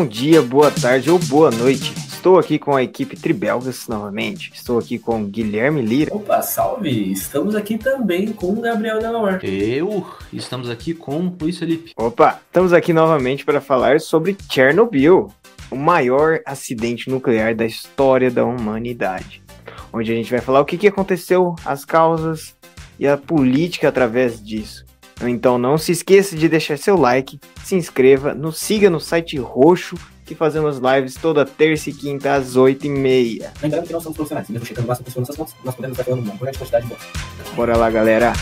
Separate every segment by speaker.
Speaker 1: bom dia, boa tarde ou boa noite. Estou aqui com a equipe Tribelgas novamente. Estou aqui com Guilherme Lira.
Speaker 2: Opa, salve! Estamos aqui também com o Gabriel Delaware.
Speaker 3: Eu, estamos aqui com Luiz Felipe.
Speaker 1: Opa, estamos aqui novamente para falar sobre Chernobyl, o maior acidente nuclear da história da humanidade. Onde a gente vai falar o que, que aconteceu, as causas e a política através disso. Então não se esqueça de deixar seu like, se inscreva, nos siga no site roxo que fazemos lives toda terça e quinta às 8h30.
Speaker 2: Lembrando que nós somos profissionais, mesmo chegando lá, pessoas nossas contas, nós podemos estar falando uma grande quantidade de boa.
Speaker 1: Bora lá, galera.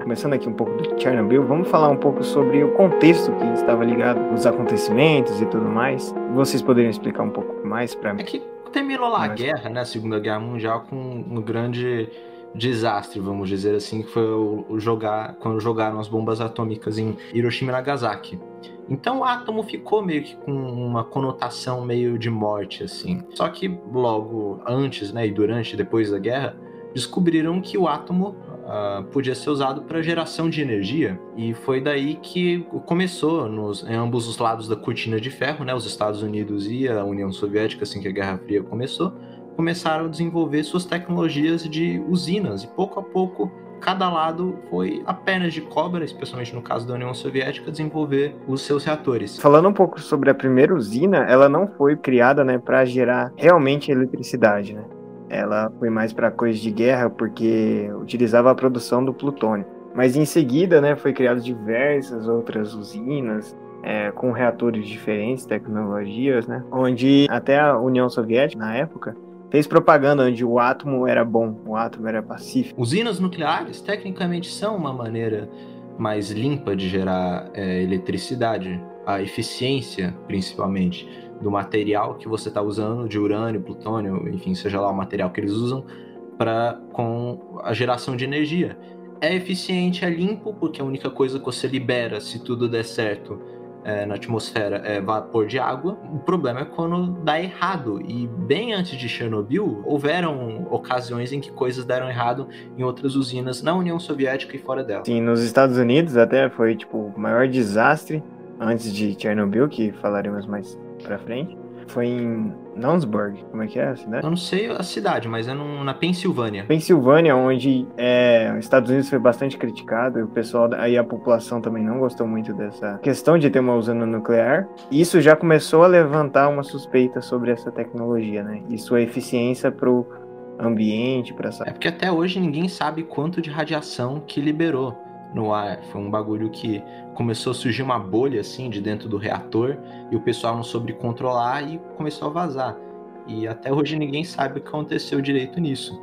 Speaker 1: Começando aqui um pouco do Chernobyl, vamos falar um pouco sobre o contexto que estava ligado, os acontecimentos e tudo mais. Vocês poderiam explicar um pouco mais para mim?
Speaker 3: É que terminou lá a guerra, né, a Segunda Guerra Mundial, com um grande desastre, vamos dizer assim, que foi o, jogar quando jogaram as bombas atômicas em Hiroshima e Nagasaki. Então o átomo ficou meio que com uma conotação meio de morte, assim. Só que logo antes, né, e durante, depois da guerra, descobriram que o átomo uh, podia ser usado para geração de energia e foi daí que começou nos, em ambos os lados da cortina de ferro, né, os Estados Unidos e a União Soviética, assim que a Guerra Fria começou, começaram a desenvolver suas tecnologias de usinas e pouco a pouco cada lado foi apenas de cobra, especialmente no caso da União Soviética, desenvolver os seus reatores.
Speaker 1: Falando um pouco sobre a primeira usina, ela não foi criada, né, para gerar realmente eletricidade, né? Ela foi mais para coisas de guerra porque utilizava a produção do plutônio. Mas em seguida, né, foi criado diversas outras usinas é, com reatores diferentes, tecnologias, né, onde até a União Soviética na época fez propaganda onde o átomo era bom, o átomo era pacífico.
Speaker 3: Usinas nucleares tecnicamente são uma maneira mais limpa de gerar é, eletricidade, a eficiência principalmente do material que você está usando, de urânio, plutônio, enfim, seja lá o material que eles usam, para com a geração de energia. É eficiente, é limpo, porque a única coisa que você libera, se tudo der certo, é, na atmosfera é vapor de água. O problema é quando dá errado. E bem antes de Chernobyl, houveram ocasiões em que coisas deram errado em outras usinas na União Soviética e fora dela.
Speaker 1: Sim, nos Estados Unidos até foi tipo o maior desastre antes de Chernobyl, que falaremos mais pra frente. Foi em Nounsburg, como é que é a cidade?
Speaker 3: Eu não sei a cidade, mas é no, na Pensilvânia.
Speaker 1: Pensilvânia, onde é, os Estados Unidos foi bastante criticado, e o pessoal, aí a população também não gostou muito dessa questão de ter uma usina nuclear. Isso já começou a levantar uma suspeita sobre essa tecnologia, né? E sua eficiência pro ambiente, para essa.
Speaker 3: É porque até hoje ninguém sabe quanto de radiação que liberou no ar. Foi um bagulho que começou a surgir uma bolha assim de dentro do reator e o pessoal não soube controlar e começou a vazar. E até hoje ninguém sabe o que aconteceu direito nisso.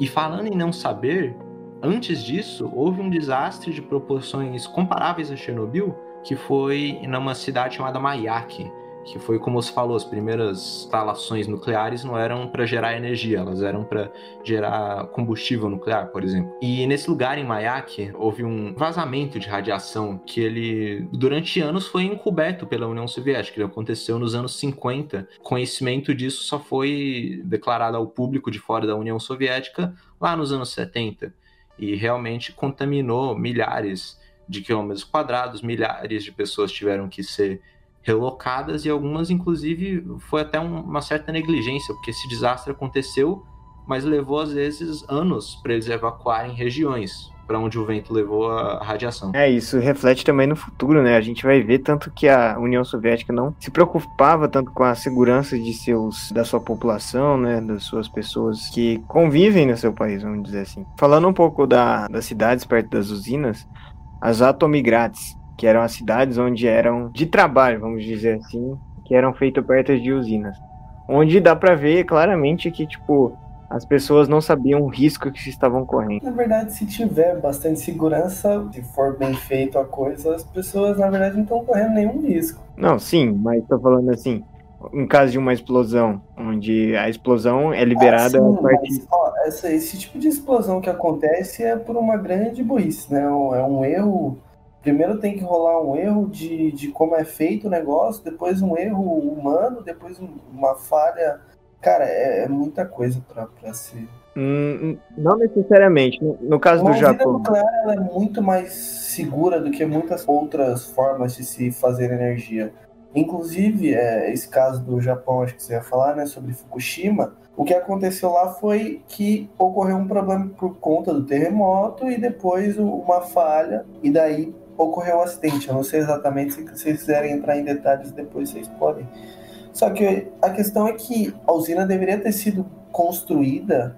Speaker 3: E falando em não saber, antes disso houve um desastre de proporções comparáveis a Chernobyl, que foi numa cidade chamada Mayak, que foi como você falou, as primeiras instalações nucleares não eram para gerar energia, elas eram para gerar combustível nuclear, por exemplo. E nesse lugar em Mayak houve um vazamento de radiação que ele durante anos foi encoberto pela União Soviética, ele aconteceu nos anos 50. Conhecimento disso só foi declarado ao público de fora da União Soviética lá nos anos 70 e realmente contaminou milhares de quilômetros quadrados, milhares de pessoas tiveram que ser relocadas e algumas, inclusive, foi até uma certa negligência, porque esse desastre aconteceu, mas levou às vezes anos para eles evacuarem regiões para onde o vento levou a radiação.
Speaker 1: É, isso reflete também no futuro, né? A gente vai ver tanto que a União Soviética não se preocupava tanto com a segurança de seus da sua população, né, das suas pessoas que convivem no seu país, vamos dizer assim. Falando um pouco da, das cidades perto das usinas, as Atomigrades, que eram as cidades onde eram de trabalho, vamos dizer assim, que eram feitas perto de usinas. Onde dá para ver claramente que, tipo, as pessoas não sabiam o risco que estavam correndo.
Speaker 2: Na verdade, se tiver bastante segurança, se for bem feito a coisa, as pessoas, na verdade, não estão correndo nenhum risco.
Speaker 1: Não, sim, mas tô falando assim, em caso de uma explosão, onde a explosão é liberada ah, sim, a partir...
Speaker 2: Mas, ó, essa, esse tipo de explosão que acontece é por uma grande burrice, né? É um erro primeiro tem que rolar um erro de, de como é feito o negócio, depois um erro humano, depois uma falha Cara, é, é muita coisa pra, pra ser.
Speaker 1: Hum, não necessariamente. No, no caso
Speaker 2: Uma
Speaker 1: do Japão.
Speaker 2: nuclear ela é muito mais segura do que muitas outras formas de se fazer energia. Inclusive, é, esse caso do Japão, acho que você ia falar, né, sobre Fukushima, o que aconteceu lá foi que ocorreu um problema por conta do terremoto e depois uma falha, e daí ocorreu o acidente. Eu não sei exatamente se vocês quiserem entrar em detalhes depois vocês podem. Só que a questão é que a usina deveria ter sido construída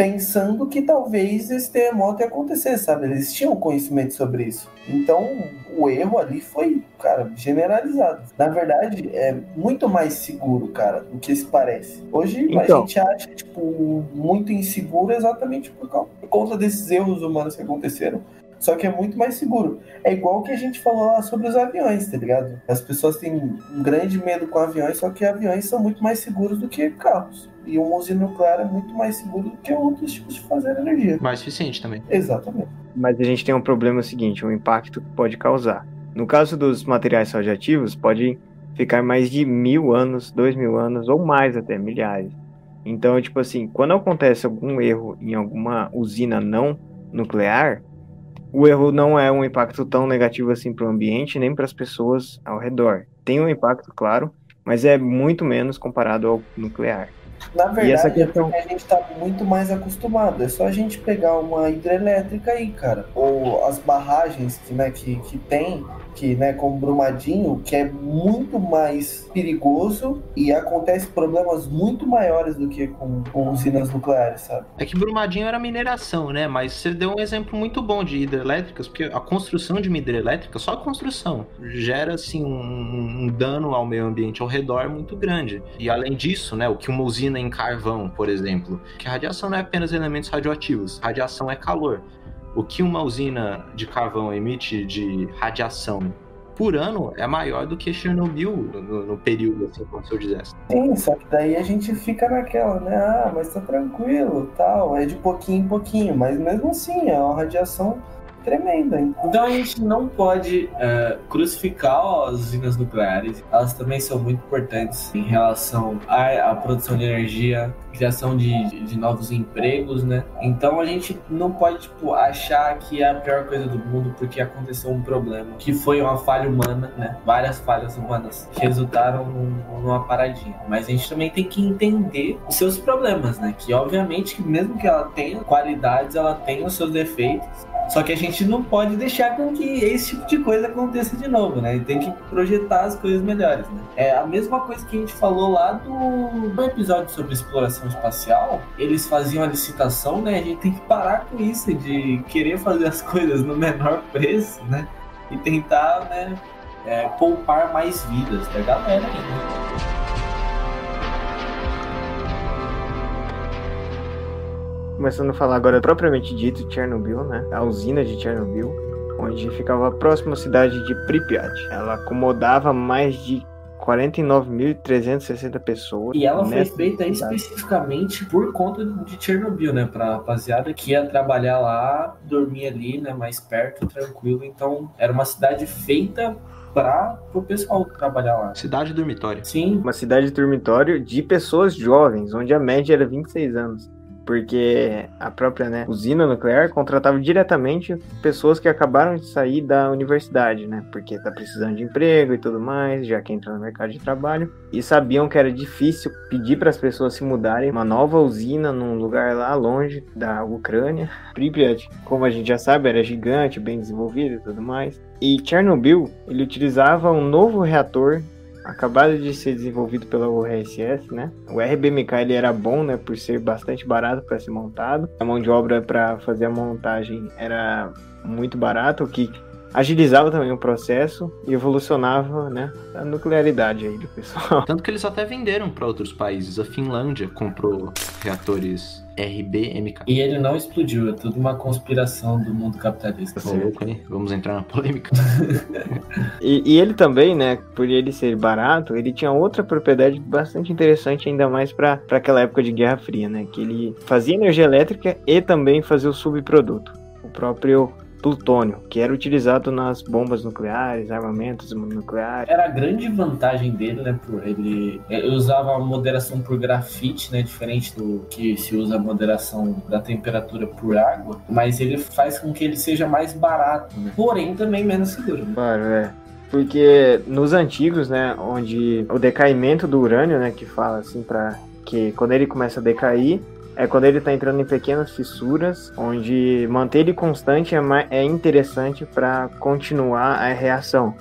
Speaker 2: pensando que talvez esse terremoto ia acontecer, sabe? Eles tinham conhecimento sobre isso. Então, o erro ali foi, cara, generalizado. Na verdade, é muito mais seguro, cara, do que se parece. Hoje
Speaker 1: Então.
Speaker 2: a gente acha, tipo, muito inseguro exatamente por, causa, por conta desses erros humanos que aconteceram. Só que é muito mais seguro. É igual o que a gente falou lá sobre os aviões, tá ligado? As pessoas têm um grande medo com aviões, só que aviões são muito mais seguros do que carros. E uma usina nuclear é muito mais seguro do que outros tipos de fazer energia.
Speaker 3: Mais eficiente também.
Speaker 2: Exatamente.
Speaker 1: Mas a gente tem um problema seguinte, um impacto que pode causar. No caso dos materiais radioativos, pode ficar mais de mil anos, dois mil anos, ou mais até, milhares. Então, tipo assim, quando acontece algum erro em alguma usina não nuclear, o erro não é um impacto tão negativo assim para o ambiente, nem para as pessoas ao redor. Tem um impacto, claro, mas é muito menos comparado ao nuclear.
Speaker 2: Na
Speaker 1: E essa
Speaker 2: verdade,
Speaker 1: questão-
Speaker 2: é porque a gente tá muito mais acostumado. É só a gente pegar uma hidrelétrica aí, cara. Ou as barragens que, né, que, que tem, que, né, como Brumadinho, que é muito mais perigoso e acontece problemas muito maiores do que com, com usinas nucleares, sabe?
Speaker 3: É que Brumadinho era mineração, né? Mas você deu um exemplo muito bom de hidrelétricas, porque a construção de uma hidrelétrica, só a construção, gera assim um, um dano ao meio ambiente ao redor muito grande. E além disso, né, o que uma usina em carvão, por exemplo, que a radiação não é apenas elementos radioativos, radiação é calor. O que uma usina de carvão emite de radiação por ano é maior do que Chernobyl no, no período, assim, como se eu dissesse.
Speaker 2: Sim, só que daí a gente fica naquela, né? Ah, mas tá tranquilo, tal. É de pouquinho em pouquinho. Mas mesmo assim, é uma radiação tremenda, hein?
Speaker 4: Então a gente não pode é, crucificar as usinas nucleares. Elas também são muito importantes em relação à, à produção de energia, criação de, de novos empregos, né? Então a gente não pode tipo, achar que é a pior coisa do mundo porque aconteceu um problema, que foi uma falha humana, né? Várias falhas humanas que resultaram num- numa paradinha. Mas a gente também tem que entender os seus problemas, né? Que obviamente mesmo que ela tenha qualidades, ela tem os seus defeitos. Só que a gente não pode deixar com que esse tipo de coisa aconteça de novo, né? E tem que projetar as coisas melhores, né? É a mesma coisa que a gente falou lá do, do episódio sobre exploração espacial. Eles faziam a licitação, né? A gente tem que parar com isso de querer fazer as coisas no menor preço, né? E tentar, né? é, poupar mais vidas da galera ainda.
Speaker 1: Começando a falar agora propriamente dito de Chernobyl, né? A usina de Chernobyl, onde ficava próximo à cidade de Pripyat. Ela acomodava mais de 49.360 pessoas.
Speaker 4: E ela foi feita
Speaker 1: cidade.
Speaker 4: especificamente por conta de Chernobyl, né? Pra rapaziada que ia trabalhar lá, dormir ali, né? Mais perto, tranquilo. Então, era uma cidade feita para o pessoal trabalhar lá.
Speaker 3: Cidade dormitório.
Speaker 4: Sim,
Speaker 1: Uma cidade de dormitório de pessoas jovens, onde a média era 26 anos. Porque a própria né, usina nuclear contratava diretamente pessoas que acabaram de sair da universidade, né? Porque tá precisando de emprego e tudo mais, já que entra no mercado de trabalho. E sabiam que era difícil pedir para as pessoas se mudarem uma nova usina num lugar lá longe da Ucrânia. Pripyat, como a gente já sabe, era gigante, bem desenvolvido e tudo mais. E Chernobyl, ele utilizava um novo reator acabado de ser desenvolvido pela URSS, né? O RBMK ele era bom, né, por ser bastante barato para ser montado. A mão de obra para fazer a montagem era muito barato, o que agilizava também o processo e evolucionava, né, a nuclearidade aí do pessoal.
Speaker 3: Tanto que eles até venderam para outros países. A Finlândia comprou reatores RBMK.
Speaker 4: e ele não explodiu, é tudo uma conspiração do mundo capitalista.
Speaker 3: Ô, louco, hein? Vamos entrar na polêmica.
Speaker 1: E, e ele também, né, por ele ser barato, ele tinha outra propriedade bastante interessante, ainda mais para aquela época de Guerra Fria, né, que ele fazia energia elétrica e também fazia o subproduto, o próprio plutônio, que era utilizado nas bombas nucleares, armamentos nucleares.
Speaker 2: Era a grande vantagem dele, né? Por ele, ele usava a moderação por grafite, né? Diferente do que se usa a moderação da temperatura por água, mas ele faz com que ele seja mais barato, né? Porém, também menos seguro. Né?
Speaker 1: Claro, é. Porque nos antigos, né, onde o decaimento do urânio, né, que fala assim para que quando ele começa a decair, é quando ele está entrando em pequenas fissuras, onde manter ele constante é, é interessante para continuar a reação.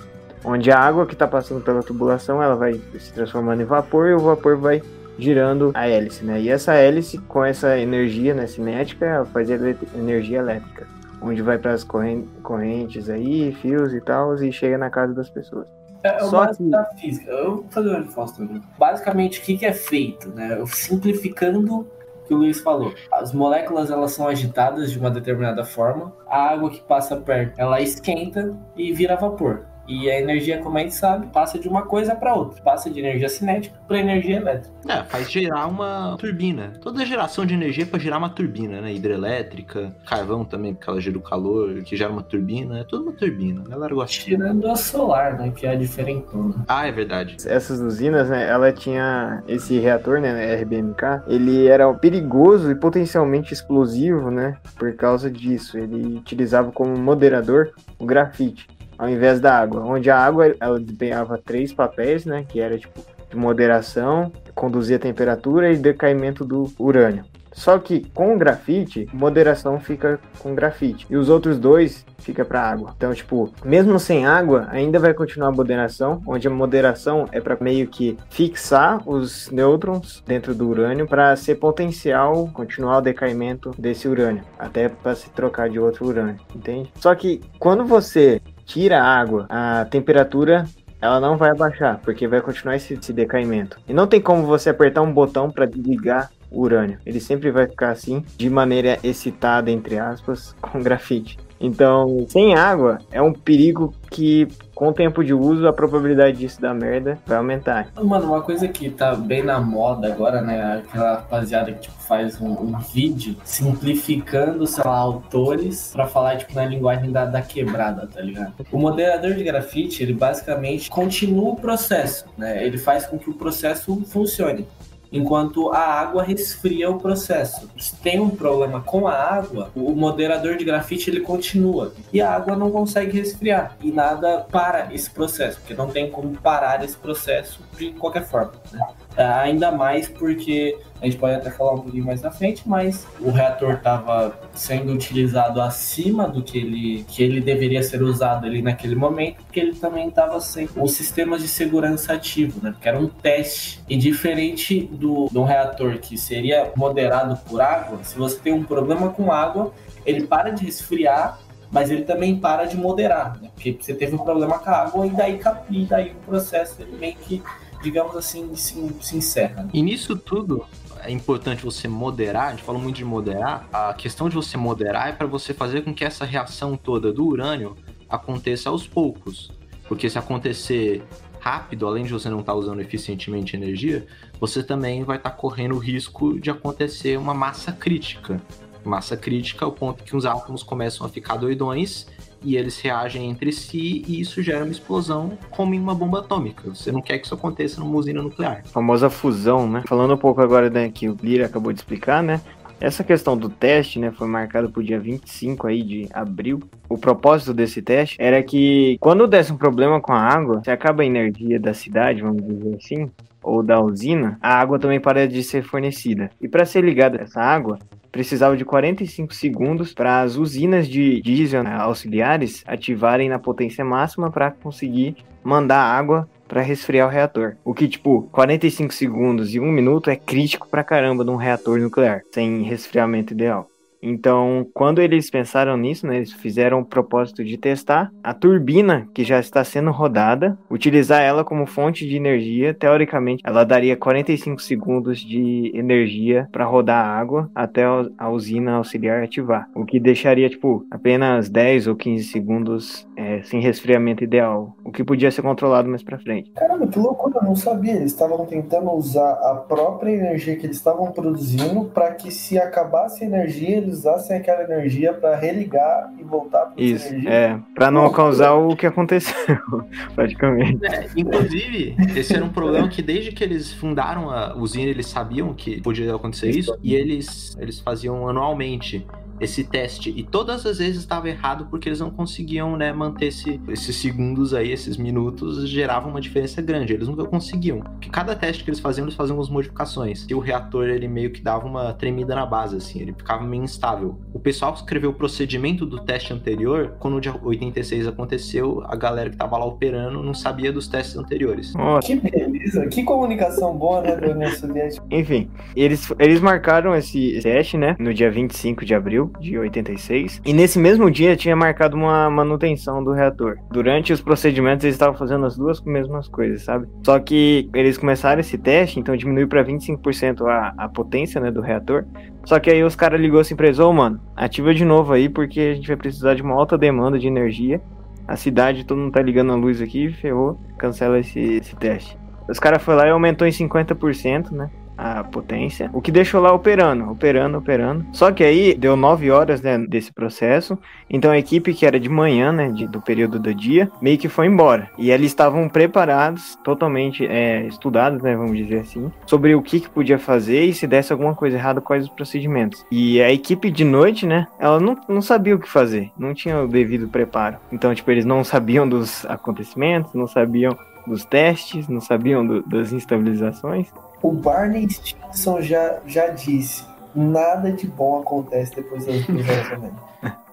Speaker 1: Onde a água que está passando pela tubulação ela vai se transformando em vapor e o vapor vai girando a hélice, né? E essa hélice, com essa energia né, cinética, ela faz energia elétrica, onde vai para as correntes aí, fios e tal, e chega na casa das pessoas.
Speaker 2: É, é o Só que... da física. Eu vou fazer uma resposta. Basicamente, o que, que é feito? Né? Simplificando que o Luiz falou. As moléculas elas são agitadas de uma determinada forma. A água que passa perto, ela esquenta e vira vapor. E a energia, como a gente sabe, passa de uma coisa para outra. Passa de energia cinética para energia elétrica.
Speaker 3: É, faz gerar uma turbina. Toda geração de energia é para gerar uma turbina, né? Hidrelétrica, carvão também, porque ela gera o calor, que gera uma turbina. É tudo uma turbina. A galera gosta.
Speaker 2: Tirando a solar, né? Que é a diferentona.
Speaker 3: Ah, é verdade.
Speaker 1: Essas usinas, né? Ela tinha esse reator, né? RBMK. Ele era perigoso e potencialmente explosivo, né? Por causa disso. Ele utilizava como moderador o grafite ao invés da água, onde a água ela desempenhava três papéis, né, que era tipo de moderação, conduzir a temperatura e decaimento do urânio. Só que com o grafite, moderação fica com grafite. E os outros dois fica para água. Então, tipo, mesmo sem água, ainda vai continuar a moderação, onde a moderação é para meio que fixar os nêutrons dentro do urânio para ser potencial continuar o decaimento desse urânio, até para se trocar de outro urânio, entende? Só que quando você tira a água, a temperatura ela não vai abaixar, porque vai continuar esse, esse decaimento. E não tem como você apertar um botão para desligar o urânio. Ele sempre vai ficar assim, de maneira excitada, entre aspas, com grafite. Então, sem água é um perigo que, com o tempo de uso, a probabilidade disso dar merda vai aumentar.
Speaker 2: Mano, uma coisa que tá bem na moda agora, né? Aquela rapaziada que tipo, faz um, um vídeo simplificando, sei lá, autores para falar tipo, na linguagem da, da quebrada, tá ligado? O moderador de grafite, ele basicamente continua o processo, né? Ele faz com que o processo funcione enquanto a água resfria o processo. Se tem um problema com a água, o moderador de grafite ele continua e a água não consegue resfriar e nada para esse processo, porque não tem como parar esse processo de qualquer forma. Né? É, ainda mais porque a gente pode até falar um pouquinho mais na frente, mas o reator estava sendo utilizado acima do que ele, que ele deveria ser usado ali naquele momento, porque ele também estava sem os sistemas de segurança ativo, né? Porque era um teste. E diferente do, um reator que seria moderado por água, se você tem um problema com água, ele para de resfriar mas ele também para de moderar, né? Porque você teve um problema com a água e daí, e daí o processo ele meio que digamos assim, se, se encerra.
Speaker 3: E nisso tudo, é importante você moderar, a gente falou muito de moderar, a questão de você moderar é para você fazer com que essa reação toda do urânio aconteça aos poucos. Porque se acontecer rápido, além de você não estar tá usando eficientemente energia, você também vai estar tá correndo o risco de acontecer uma massa crítica. Massa crítica ao ponto que os átomos começam a ficar doidões e eles reagem entre si e isso gera uma explosão como em uma bomba atômica. Você não quer que isso aconteça numa usina nuclear.
Speaker 1: A famosa fusão, né? Falando um pouco agora né, que o Lira acabou de explicar, né? Essa questão do teste, né, foi marcado para o dia 25 aí de abril. O propósito desse teste era que quando desse um problema com a água, se acaba a energia da cidade, vamos dizer assim, ou da usina, a água também para de ser fornecida. E para ser ligada essa água, precisava de 45 segundos para as usinas de diesel né, auxiliares ativarem na potência máxima para conseguir mandar água para resfriar o reator. O que, tipo, 45 segundos e 1 minuto é crítico pra caramba num reator nuclear, sem resfriamento ideal. Então, quando eles pensaram nisso, né, eles fizeram o propósito de testar a turbina que já está sendo rodada, utilizar ela como fonte de energia. Teoricamente, ela daria 45 segundos de energia para rodar a água até a usina auxiliar ativar, o que deixaria tipo apenas 10 ou 15 segundos é, sem resfriamento ideal, o que podia ser controlado mais para frente.
Speaker 5: Caramba, que loucura! Eu não sabia. Eles estavam tentando usar a própria energia que eles estavam produzindo para que se acabasse a energia
Speaker 2: usassem aquela energia para religar e voltar para
Speaker 1: Isso,
Speaker 2: energia.
Speaker 1: é, pra não causar o que aconteceu, praticamente.
Speaker 3: É, inclusive, esse era um problema que desde que eles fundaram a usina, eles sabiam que podia acontecer isso, e eles, eles faziam anualmente esse teste. E todas as vezes estava errado porque eles não conseguiam né, manter esse, esses segundos aí, esses minutos, geravam uma diferença grande. Eles nunca conseguiam. Porque cada teste que eles faziam, eles faziam umas modificações. E o reator, ele meio que dava uma tremida na base, assim, ele ficava meio instável. O pessoal que escreveu o procedimento do teste anterior, quando o dia 86 aconteceu, a galera que tava lá operando não sabia dos testes anteriores.
Speaker 1: Nossa,
Speaker 2: Que beleza, que comunicação boa, né, União Soviética.
Speaker 1: enfim, eles, eles marcaram esse teste, né, no dia 25 de abril de 86, e nesse mesmo dia tinha marcado uma manutenção do reator. Durante os procedimentos eles estavam fazendo as duas mesmas coisas, sabe? Só que eles começaram esse teste, então diminuiu para 25% a, a potência, né, do reator. Só que aí os caras ligou assim pra eles, ô mano, ativa de novo aí, porque a gente vai precisar de uma alta demanda de energia. A cidade, todo mundo tá ligando a luz aqui, ferrou, cancela esse, esse teste. Os caras foram lá e aumentou em 50%, né? A potência. O que deixou lá operando, operando, operando. Só que aí deu 9 horas né, desse processo. Então a equipe que era de manhã, né? de- do período do dia, meio que foi embora. E eles estavam preparados, totalmente é, estudados, né? Vamos dizer assim, sobre o que, que podia fazer e se desse alguma coisa errada, quais os procedimentos. E a equipe de noite, né? Ela não, não sabia o que fazer, não tinha o devido preparo. Então, tipo, eles não sabiam dos acontecimentos, não sabiam dos testes, não sabiam do- das instabilizações.
Speaker 2: O Barney Stinson já, já disse: nada de bom acontece depois das duas.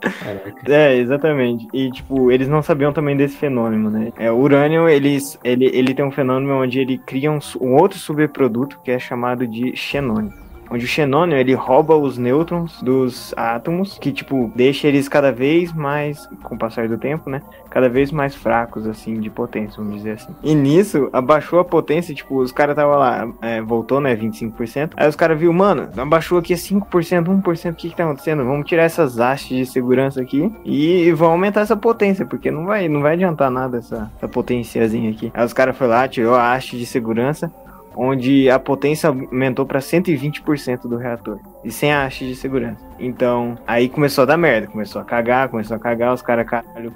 Speaker 3: Caraca.
Speaker 1: É, exatamente. E, tipo, eles não sabiam também desse fenômeno, né? É, o urânio, eles, ele, ele tem um fenômeno onde ele cria um, um outro subproduto que é chamado de xenônio. Onde o xenônio, ele rouba os nêutrons dos átomos, que, tipo, deixa eles cada vez mais, com o passar do tempo, né? Cada vez mais fracos, assim, de potência, vamos dizer assim. E nisso, abaixou a potência, tipo, os caras tava lá, é, voltou, né, 25%. Aí os caras viu, mano, abaixou aqui a 5%, 1%, o que que tá acontecendo? Vamos tirar essas hastes de segurança aqui e vão aumentar essa potência, porque não vai, não vai adiantar nada essa, essa potenciazinha aqui. Aí os caras foram lá, tirou a haste de segurança, onde a potência aumentou para 120% do reator. E sem haste de segurança. Então, aí começou a dar merda. Começou a cagar, começou a cagar, os caras, caralho,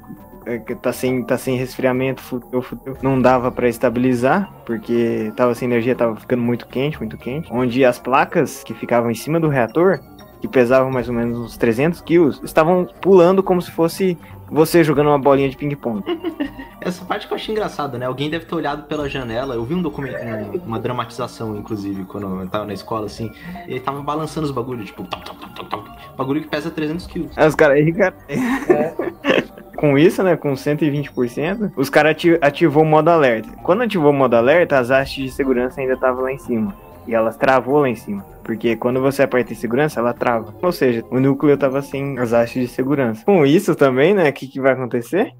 Speaker 1: é tá sem, tá sem resfriamento, fudeu, fudeu. Não dava para estabilizar, porque tava sem energia, tava ficando muito quente, muito quente. Onde as placas que ficavam em cima do reator, que pesavam mais ou menos uns 300 quilos, estavam pulando como se fosse você jogando uma bolinha de ping-pong.
Speaker 3: Essa parte que eu achei engraçada, né? Alguém deve ter olhado pela janela. Eu vi um documento, um- uma dramatização, inclusive, quando eu tava na escola, assim. E ele tava balançando os bagulhos, tipo, toc, toc, toc, toc. bagulho que pesa 300 quilos.
Speaker 1: Os caras aí, cara.
Speaker 2: É.
Speaker 1: Com isso, né, com 120%, os caras ati ativou o modo alerta. Quando ativou o modo alerta, as hastes de segurança ainda estavam lá em cima. E elas travou lá em cima. Porque quando você aperta em segurança, ela trava. Ou seja, o núcleo tava sem as hastes de segurança. Com isso também, né, o que, que vai acontecer?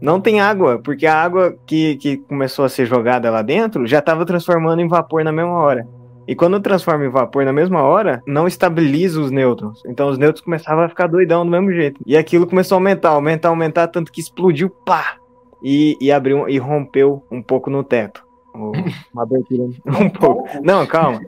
Speaker 1: Não tem água, porque a água que, que começou a ser jogada lá dentro já estava transformando em vapor na mesma hora. E quando transforma em vapor na mesma hora, não estabiliza os nêutrons. Então os nêutrons começavam a ficar doidão do mesmo jeito. E aquilo começou a aumentar, aumentar, aumentar, tanto que explodiu, pá! E, e abriu e rompeu um pouco no teto. Uma abertura um pouco. Não, calma.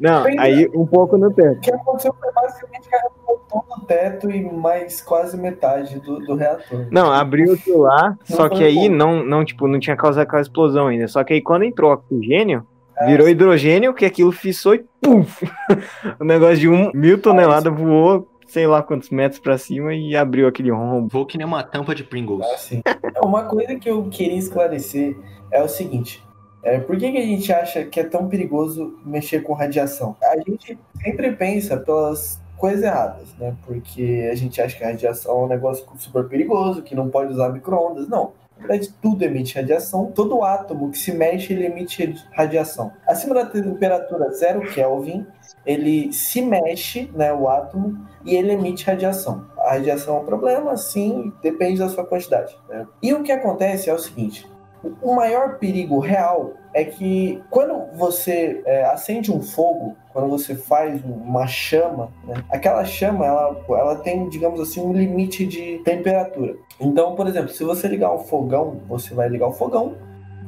Speaker 1: Não, aí um pouco no teto.
Speaker 2: O que aconteceu foi basicamente que arrancou todo o teto e mais quase metade do, do reator.
Speaker 1: Não, abriu aquilo lá,
Speaker 2: Não
Speaker 1: só que aí
Speaker 2: pouco.
Speaker 1: não, não, tipo, não tinha causado aquela explosão ainda. Só que aí quando entrou oxigênio,
Speaker 2: É,
Speaker 1: virou hidrogênio, que aquilo fissou e puf! O negócio de um mil toneladas voou, sei lá quantos metros pra cima e abriu aquele rombo.
Speaker 3: Vou que nem uma tampa de Pringles.
Speaker 2: Assim. Uma coisa que eu queria esclarecer é o seguinte. É, por que, que a gente acha que é tão perigoso mexer com radiação? A gente sempre pensa pelas coisas erradas, né? Porque a gente acha que a radiação é um negócio super perigoso, que não pode usar micro-ondas. Não. Na verdade, tudo emite radiação. Todo átomo que se mexe, ele emite radiação. Acima da temperatura zero Kelvin, ele se mexe, né, o átomo, e ele emite radiação. A radiação é um problema, sim, depende da sua quantidade. né? E o que acontece é o seguinte: o maior perigo real é que quando você é, acende um fogo, quando você faz uma chama, né, aquela chama ela, ela tem, digamos assim, um limite de temperatura. Então, por exemplo, se você ligar um fogão, você vai ligar o fogão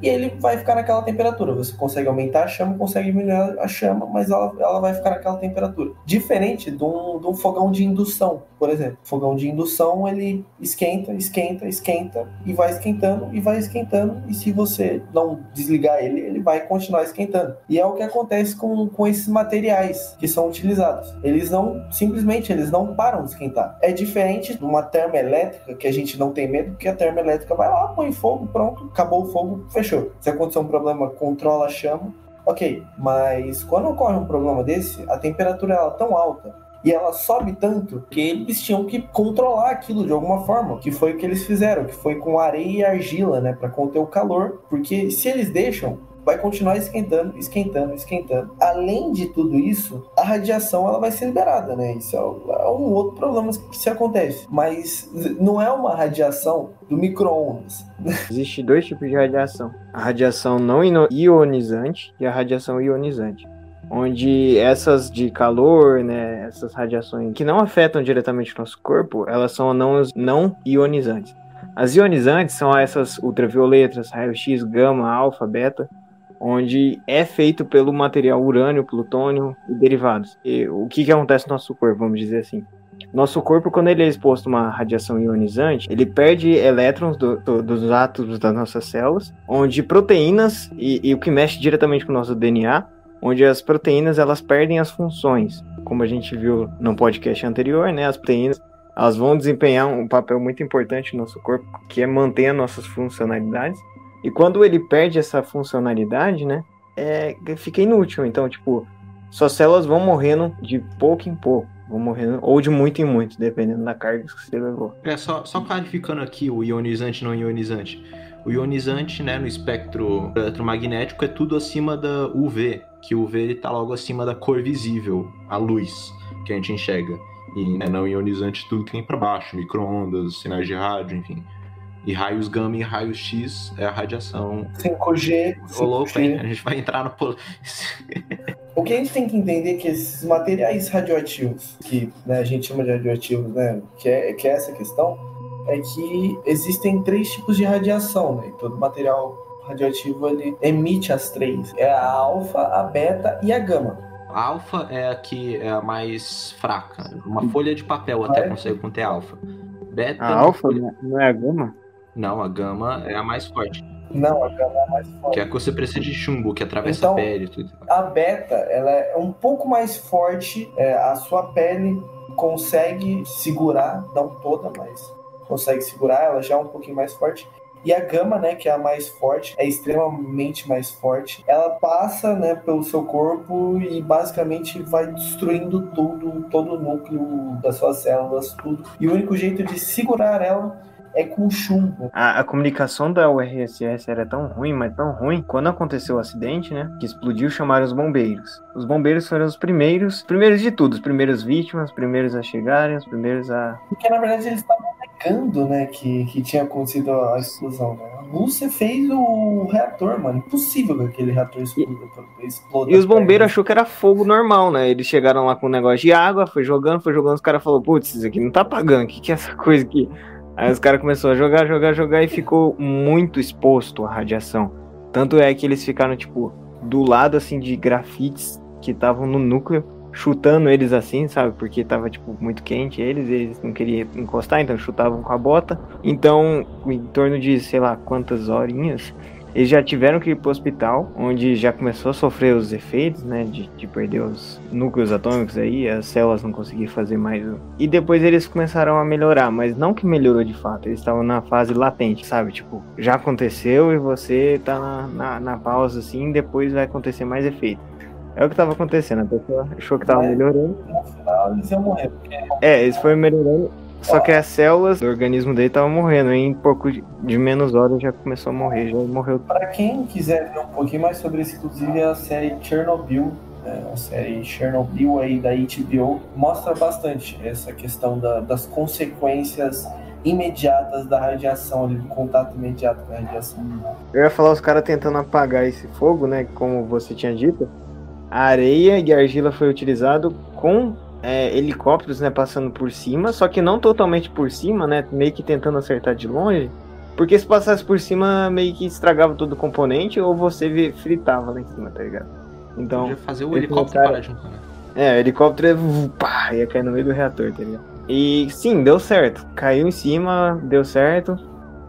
Speaker 2: e ele vai ficar naquela temperatura. Você consegue aumentar a chama, consegue diminuir a chama, mas ela, ela vai ficar naquela temperatura. Diferente de um, de um fogão de indução, por exemplo. fogão de indução, ele esquenta, esquenta, esquenta, e vai esquentando, e vai esquentando, e se você não desligar ele, ele vai continuar esquentando. E é o que acontece com, com esses materiais que são utilizados. Eles não, simplesmente, eles não param de esquentar. É diferente de uma termoelétrica, que a gente não tem medo, porque a termoelétrica vai lá, põe fogo, pronto, acabou o fogo, fechou fechou. Se acontecer um problema, controla a chama, ok. Mas quando ocorre um problema desse, a temperatura é tão alta e ela sobe tanto que eles tinham que controlar aquilo de alguma forma, que foi o que eles fizeram, que foi com areia e argila, né, para conter o calor, porque se eles deixam vai continuar esquentando, esquentando, esquentando. Além de tudo isso, a radiação ela vai ser liberada, né? Isso é um outro problema que se acontece. Mas não é uma radiação do micro-ondas.
Speaker 1: Existe dois tipos de radiação: a radiação não ionizante e a radiação ionizante onde essas de calor, né, essas radiações que não afetam diretamente o nosso corpo, elas são não, não ionizantes. As ionizantes são essas ultravioletas, raio-x, gama, alfa, beta, onde é feito pelo material urânio, plutônio e derivados. E o que, que acontece no nosso corpo, vamos dizer assim? Nosso corpo, quando ele é exposto a uma radiação ionizante, ele perde elétrons do, do, dos átomos das nossas células, onde proteínas, e, e, o que mexe diretamente com o nosso DNA, onde as proteínas elas perdem as funções. Como a gente viu no podcast anterior, né, as proteínas elas vão desempenhar um papel muito importante no nosso corpo, que é manter as nossas funcionalidades. E quando ele perde essa funcionalidade, né, é, fica inútil. Então, tipo, suas células vão morrendo de pouco em pouco. Vão morrendo, ou de muito em muito, dependendo da carga que você levou.
Speaker 3: É, só, só clarificando aqui o ionizante e não ionizante. O ionizante, né, no espectro eletromagnético é tudo acima da UV, que o UV está logo acima da cor visível, a luz que a gente enxerga. E né, não ionizante tudo que vem para baixo, microondas, sinais de rádio, enfim. E raios gama e raios X é a radiação.
Speaker 2: 5G.
Speaker 3: 5G. louco, hein? A gente vai entrar no.
Speaker 2: o que a gente tem que entender é que esses materiais radioativos, que né, a gente chama de radioativos, né? Que é, que é essa questão, é que existem três tipos de radiação, né? todo material radioativo ele emite as três. É a alfa, a beta e a gama.
Speaker 3: A alfa é a que é a mais fraca. Uma folha de papel até é. consegue conter alfa.
Speaker 1: Beta. A alfa não é a gama?
Speaker 3: Não, a gama é a mais forte.
Speaker 2: Não, a gama é a mais forte.
Speaker 3: Que é a que você precisa de chumbo, que atravessa então, a pele e tudo.
Speaker 2: A beta, ela é um pouco mais forte, é, a sua pele consegue segurar, não toda, mas consegue segurar, ela já é um pouquinho mais forte. E a gama, né, que é a mais forte, é extremamente mais forte. Ela passa, né, pelo seu corpo e basicamente vai destruindo tudo, todo o núcleo das suas células, tudo. E o único jeito de segurar ela é com chumbo.
Speaker 1: A, a, comunicação da URSS era tão ruim, mas tão ruim, quando aconteceu o acidente, né, que explodiu, chamaram os bombeiros. Os bombeiros foram os primeiros, primeiros de tudo, os primeiros vítimas, os primeiros a chegarem, os primeiros a...
Speaker 2: Porque, na verdade, eles estavam negando, né, que, que tinha acontecido a explosão, né? A Rússia fez o reator, mano. Impossível que aquele reator exploda.
Speaker 1: E, e os bombeiros achou que era fogo normal, né? Eles chegaram lá com um negócio de água, foi jogando, foi jogando, os caras falaram, putz, isso aqui não tá apagando, o que, que é essa coisa aqui? Aí os caras começaram a jogar, jogar, jogar e ficou muito exposto à radiação. Tanto é que eles ficaram, tipo, do lado, assim, de grafites que estavam no núcleo, chutando eles assim, sabe? Porque tava, tipo, muito quente eles, eles não queriam encostar, então chutavam com a bota. Então, em torno de, sei lá, quantas horinhas, eles já tiveram que ir pro hospital, onde já começou a sofrer os efeitos, né, de, de perder os núcleos atômicos aí, as células não conseguiam fazer mais. E depois eles começaram a melhorar, mas não que melhorou de fato, eles estavam na fase latente, sabe? Tipo, já aconteceu e você tá na, na, na pausa assim, depois vai acontecer mais efeito. É o que tava acontecendo, a pessoa achou que tava é, melhorando.
Speaker 2: No final eles iam morrer. Porque...
Speaker 1: É, eles foram melhorando. Só que as células do organismo dele estavam morrendo. E em pouco de menos horas já começou a morrer, já morreu.
Speaker 2: Para quem quiser ver um pouquinho mais sobre isso, inclusive a série Chernobyl, né, a série Chernobyl aí da HBO, mostra bastante essa questão da, das consequências imediatas da radiação, ali, do contato imediato com a radiação.
Speaker 1: Eu ia falar os caras tentando apagar esse fogo, né? Como você tinha dito. A areia e a argila foi utilizado com é, helicópteros, né, passando por cima, só que não totalmente por cima, né, meio que tentando acertar de longe. Porque se passasse por cima, meio que estragava todo o componente, ou você fritava lá em cima, tá ligado?
Speaker 3: Então. Podia fazer o helicóptero parar de funcionar.
Speaker 1: É, o helicóptero pá, ia cair no meio do reator, tá ligado? E sim, deu certo. Caiu em cima, deu certo.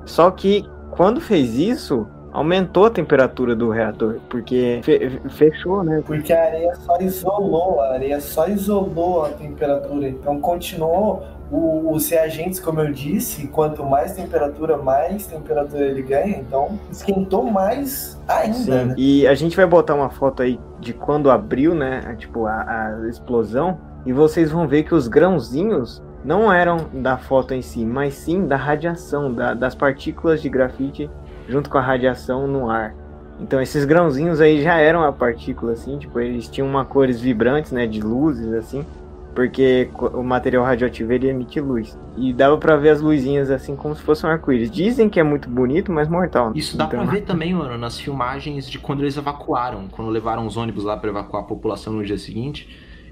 Speaker 1: Só que quando fez isso, aumentou a temperatura do reator, porque fe fechou, né?
Speaker 2: Porque a areia só isolou, a areia só isolou a temperatura, então continuou o, os reagentes, como eu disse, quanto mais temperatura, mais temperatura ele ganha, então esquentou mais ainda. Sim. Né?
Speaker 1: E a gente vai botar uma foto aí de quando abriu, né? Tipo, a, a explosão, e vocês vão ver que os grãozinhos não eram da foto em si, mas sim da radiação, da, das partículas de grafite junto com a radiação no ar. Então esses grãozinhos aí já eram a partícula, assim, tipo, eles tinham uma cores vibrantes, né, de luzes, assim, porque o material radioativo ele emite luz. E dava para ver as luzinhas assim como se fosse um arco-íris. Dizem que é muito bonito, mas mortal.
Speaker 3: Isso dá então... para ver também, mano, nas filmagens de quando eles evacuaram, quando levaram os ônibus lá para evacuar a população no dia seguinte.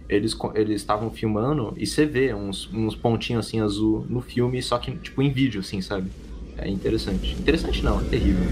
Speaker 3: Eles eles estavam filmando e você vê uns, uns pontinhos assim azul no filme, só que tipo em vídeo assim, sabe? É interessante. Interessante não, é terrível.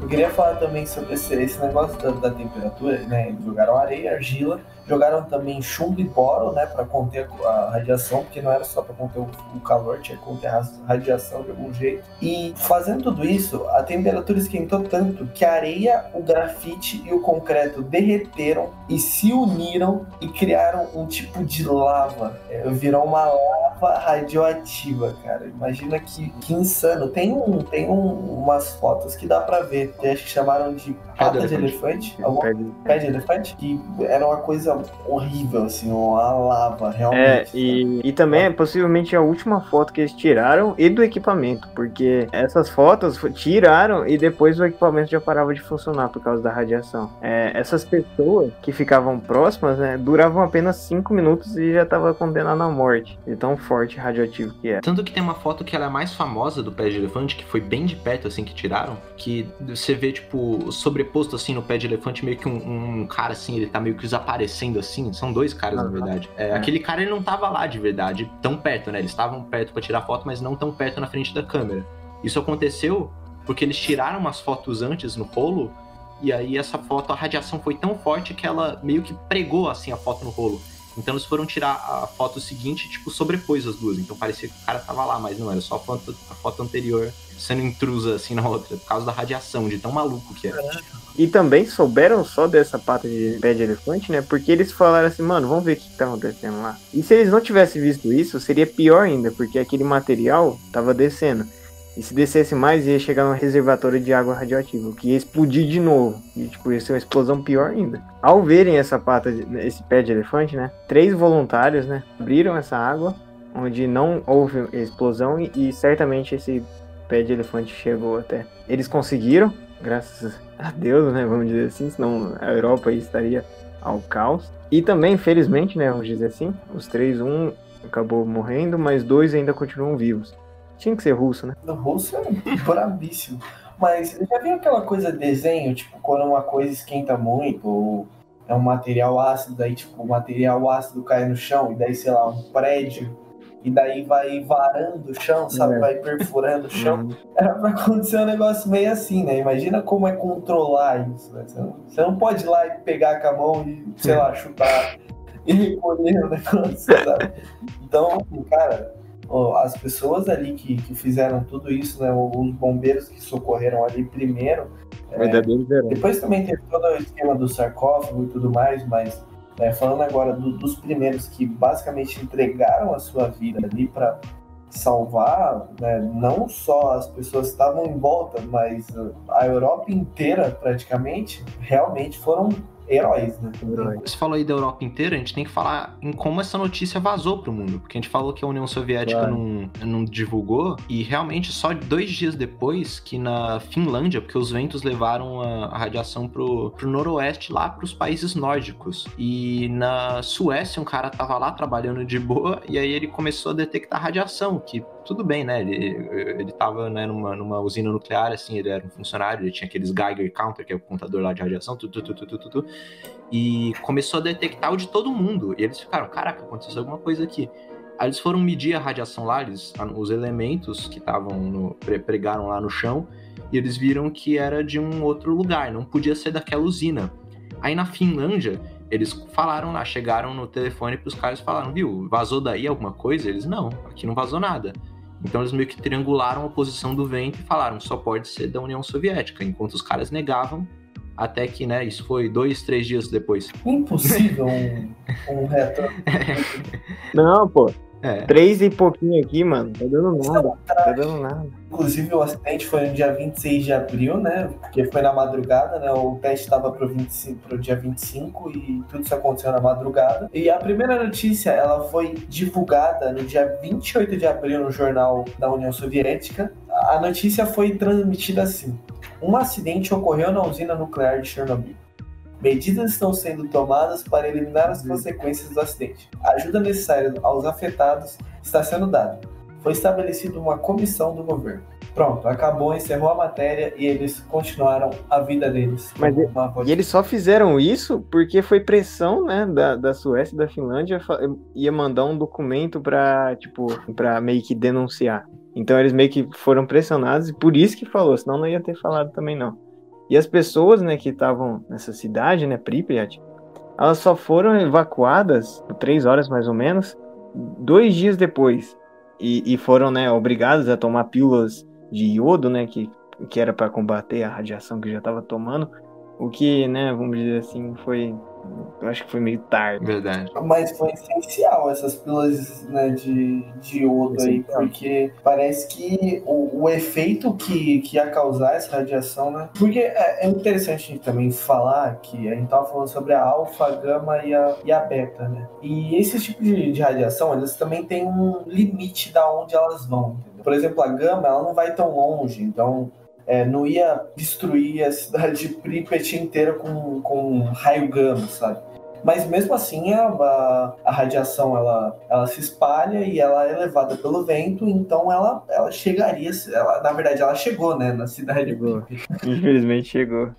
Speaker 2: Eu queria falar também sobre esse, esse negócio da, da, temperatura, né? Jogaram areia, argila, jogaram também chumbo e boro, né? Para conter a radiação, porque não era só para conter o, calor, tinha que conter a radiação de algum jeito. E fazendo tudo isso, a temperatura esquentou tanto que a areia, o grafite e o concreto derreteram e se uniram e criaram um tipo de lava. É, virou uma lava radioativa, cara. Imagina que, que insano. Tem, um, tem um, umas fotos que dá para ver acho que chamaram de pata de elefante, algum pé de elefante, que era uma coisa horrível, assim, uma lava, realmente.
Speaker 1: É, e, e também é possivelmente a última foto que eles tiraram e do equipamento, porque essas fotos tiraram e depois o equipamento já parava de funcionar por causa da radiação. É, essas pessoas que ficavam próximas, né, duravam apenas 5 minutos e já estava condenado à morte, de tão forte e radioativo que é.
Speaker 3: Tanto que tem uma foto que ela é mais famosa do pé de elefante, que foi bem de perto, assim, que tiraram, que você vê, tipo, sobreposto assim no pé de elefante, meio que um, um cara assim, ele tá meio que desaparecendo assim. São dois caras, na verdade. É, é. Aquele cara ele não tava lá de verdade, tão perto, né? Eles estavam perto para tirar foto, mas não tão perto na frente da câmera. Isso aconteceu porque eles tiraram umas fotos antes no rolo, e aí essa foto, a radiação foi tão forte que ela meio que pregou assim a foto no rolo. Então eles foram tirar a foto seguinte, tipo, sobrepôs as duas. Então parecia que o cara tava lá, mas não, era só a foto, a foto anterior sendo intrusa assim na outra, por causa da radiação, de tão maluco que é.
Speaker 1: E também souberam só dessa pata de pé de elefante, né? Porque eles falaram assim, mano, vamos ver o que tá acontecendo lá. E se eles não tivessem visto isso, seria pior ainda, porque aquele material tava descendo. E se descesse mais, ia chegar num reservatório de água radioativa, que ia explodir de novo. E, tipo, ia ser uma explosão pior ainda. Ao verem essa pata, esse pé de elefante, né? Três voluntários, né? Abriram essa água, onde não houve explosão, e, e certamente esse pé de elefante chegou até. Eles conseguiram, graças a Deus, né? Vamos dizer assim, senão a Europa estaria ao caos. E também, infelizmente, né? Vamos dizer assim, os três, um acabou morrendo, mas dois ainda continuam vivos. Tinha que ser russo, né?
Speaker 2: O russo é brabíssimo. Mas já viu aquela coisa desenho, tipo, quando uma coisa esquenta muito, ou é um material ácido, daí tipo, o material ácido cai no chão, e daí, sei lá, um prédio, e daí vai varando o chão, sabe? É. Vai perfurando o chão. Uhum. Era pra acontecer um negócio meio assim, né? Imagina como é controlar isso, né? Você não, você não pode ir lá e pegar com a mão e, sei lá, chutar e recolher o negócio, sabe? Então, cara, as pessoas ali que, que fizeram tudo isso, né, os bombeiros que socorreram ali primeiro. É, depois também teve todo o esquema do sarcófago e tudo mais, mas né, falando agora do, dos primeiros que basicamente entregaram a sua vida ali para salvar, né, não só as pessoas que estavam em volta, mas a Europa inteira praticamente, realmente foram heróis, né?
Speaker 3: Você falou aí da Europa inteira, a gente tem que falar em como essa notícia vazou pro mundo. Porque a gente falou que a União Soviética claro. não, não divulgou, e realmente só dois dias depois que na Finlândia, porque os ventos levaram a, a radiação pro, pro noroeste, lá pros países nórdicos. E na Suécia, um cara tava lá trabalhando de boa, e aí ele começou a detectar radiação, que tudo bem, né? Ele, ele tava né, numa, numa usina nuclear, assim, ele era um funcionário, ele tinha aqueles Geiger Counter, que é o contador lá de radiação, tu, tu, tu, tu, tu, tu, e começou a detectar o de todo mundo. E eles ficaram, caraca, aconteceu alguma coisa aqui. Aí eles foram medir a radiação lá, eles, os elementos que estavam pregaram lá no chão, e eles viram que era de um outro lugar, não podia ser daquela usina. Aí na Finlândia, eles falaram lá, chegaram no telefone pros caras e falaram, viu, vazou daí alguma coisa? Eles, não, aqui não vazou nada. Então eles meio que triangularam a posição do vento e falaram, só pode ser da União Soviética, enquanto os caras negavam, até que, né, isso foi dois, três dias depois.
Speaker 2: Impossível um, um retorno.
Speaker 1: Não, pô, é. Três e pouquinho aqui, mano. Tá dando nada. Tá dando nada.
Speaker 2: Inclusive, o acidente foi no dia 26 de abril, né? Porque foi na madrugada, né? O teste estava pro, 25, pro dia 25 e tudo isso aconteceu na madrugada. E a primeira notícia, ela foi divulgada no dia 28 de abril no jornal da União Soviética. A notícia foi transmitida assim. Um acidente ocorreu na usina nuclear de Chernobyl. Medidas estão sendo tomadas para eliminar as consequências do acidente. A ajuda necessária aos afetados está sendo dada. Foi estabelecida uma comissão do governo. Pronto, acabou, encerrou a matéria e eles continuaram a vida deles.
Speaker 1: Mas e, eles só fizeram isso porque foi pressão, né, da, da Suécia e da Finlândia ia mandar um documento para tipo, para meio que denunciar. Então eles meio que foram pressionados e por isso que falou, senão não ia ter falado também não. E as pessoas, né, que estavam nessa cidade, né, Pripyat, elas só foram evacuadas, três horas mais ou menos, dois dias depois. E, e foram, né, obrigadas a tomar pílulas de iodo, né, que, que era para combater a radiação que já estava tomando. O que, né, vamos dizer assim, foi eu acho que foi meio tarde.
Speaker 3: Verdade.
Speaker 2: Mas foi essencial essas pílulas né, de, de iodo aí, porque parece que o, o, efeito que, que ia causar essa radiação, né? Porque é, é interessante também falar que a gente tava falando sobre a alfa, a gama e a, e a beta, né? E esse tipo de, de radiação, elas também têm um limite da onde elas vão. Entendeu? Por exemplo, a gama, ela não vai tão longe, então é, não ia destruir a cidade de Pripyat inteira com, com raio gama, sabe? Mas mesmo assim a, a, a, radiação ela, ela se espalha e ela é levada pelo vento, então ela, ela chegaria, ela, na verdade ela chegou, né, na cidade
Speaker 1: chegou. Infelizmente chegou.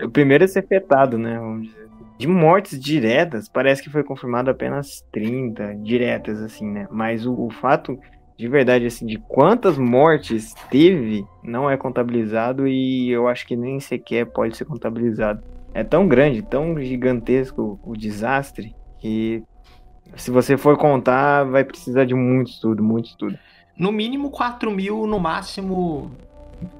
Speaker 1: O primeiro a ser afetado, né, vamos dizer. De mortes diretas, parece que foi confirmado apenas 30 diretas, assim, né? Mas o, o fato de verdade, assim, de quantas mortes teve, não é contabilizado e eu acho que nem sequer pode ser contabilizado. É tão grande, tão gigantesco o desastre que se você for contar, vai precisar de muito estudo, muito estudo.
Speaker 3: No mínimo 4 mil, no máximo,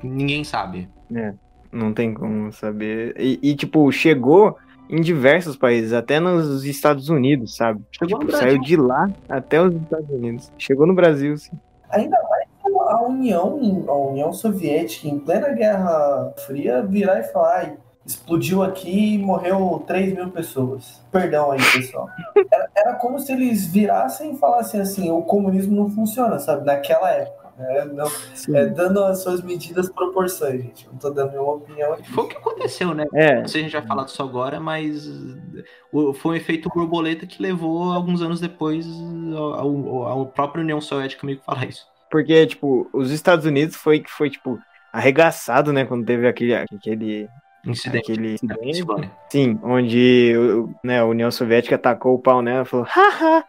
Speaker 3: ninguém sabe.
Speaker 1: É, não tem como saber. E, e tipo, chegou em diversos países, até nos Estados Unidos, sabe? Chegou tipo, saiu de lá até os Estados Unidos. Chegou no Brasil, sim.
Speaker 2: Ainda mais a União, a União Soviética, em plena Guerra Fria, virar e falar, explodiu aqui e morreu 3 mil pessoas. Perdão aí, pessoal. Era, era como se eles virassem e falassem assim, o comunismo não funciona, sabe? Naquela época. É, não, é, dando as suas medidas proporções, gente. Não tô dando minha opinião aqui.
Speaker 3: Foi o que aconteceu, né?
Speaker 1: É.
Speaker 3: Não sei se a gente vai falar disso agora, mas foi um efeito borboleta que levou alguns anos depois ao, ao próprio União Soviética meio que falar isso.
Speaker 1: Porque, tipo, os Estados Unidos foi que foi, tipo, arregaçado, né, quando teve aquele, aquele
Speaker 3: incidente.
Speaker 1: Aquele incidente. Sim, onde né, a União Soviética atacou o pau nela e falou, haha,